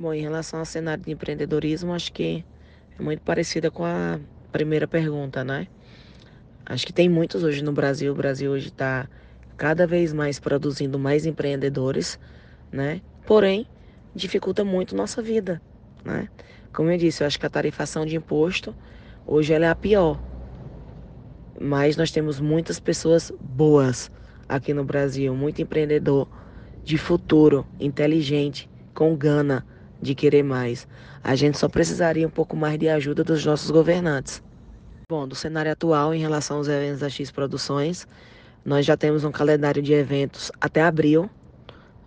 Bom, em relação ao cenário de empreendedorismo, acho que é muito parecida com a primeira pergunta, né? Acho que tem muitos hoje no Brasil. O Brasil hoje está cada vez mais produzindo mais empreendedores, né? Porém, dificulta muito nossa vida, né? Como eu disse, eu acho que a tarifação de imposto hoje ela é a pior. Mas nós temos muitas pessoas boas aqui no Brasil, muito empreendedor de futuro, inteligente, com gana de querer mais. A gente só precisaria um pouco mais de ajuda dos nossos governantes. Bom, do cenário atual em relação aos eventos da X Produções, nós já temos um calendário de eventos até abril.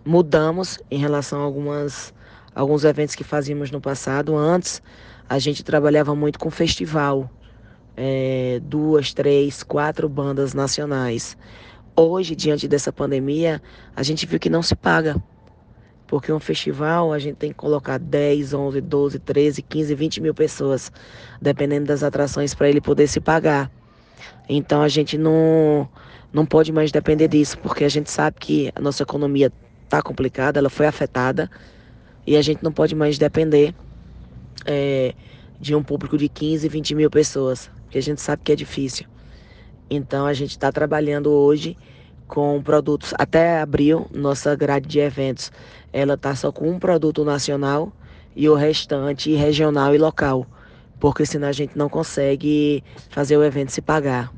Mudamos em relação a algumas, alguns eventos que fazíamos no passado. Antes, a gente trabalhava muito com festival, é, duas, três, quatro bandas nacionais. Hoje, diante dessa pandemia, a gente viu que não se paga porque um festival a gente tem que colocar 10, 11, 12, 13, 15, 20 mil pessoas, dependendo das atrações, para ele poder se pagar. Então a gente não, não pode mais depender disso, porque a gente sabe que a nossa economia está complicada, ela foi afetada, e a gente não pode mais depender é, de um público de 15, 20 mil pessoas, porque a gente sabe que é difícil. Então a gente está trabalhando hoje com produtos até abril, nossa grade de eventos, ela tá só com um produto nacional e o restante regional e local, porque senão a gente não consegue fazer o evento se pagar.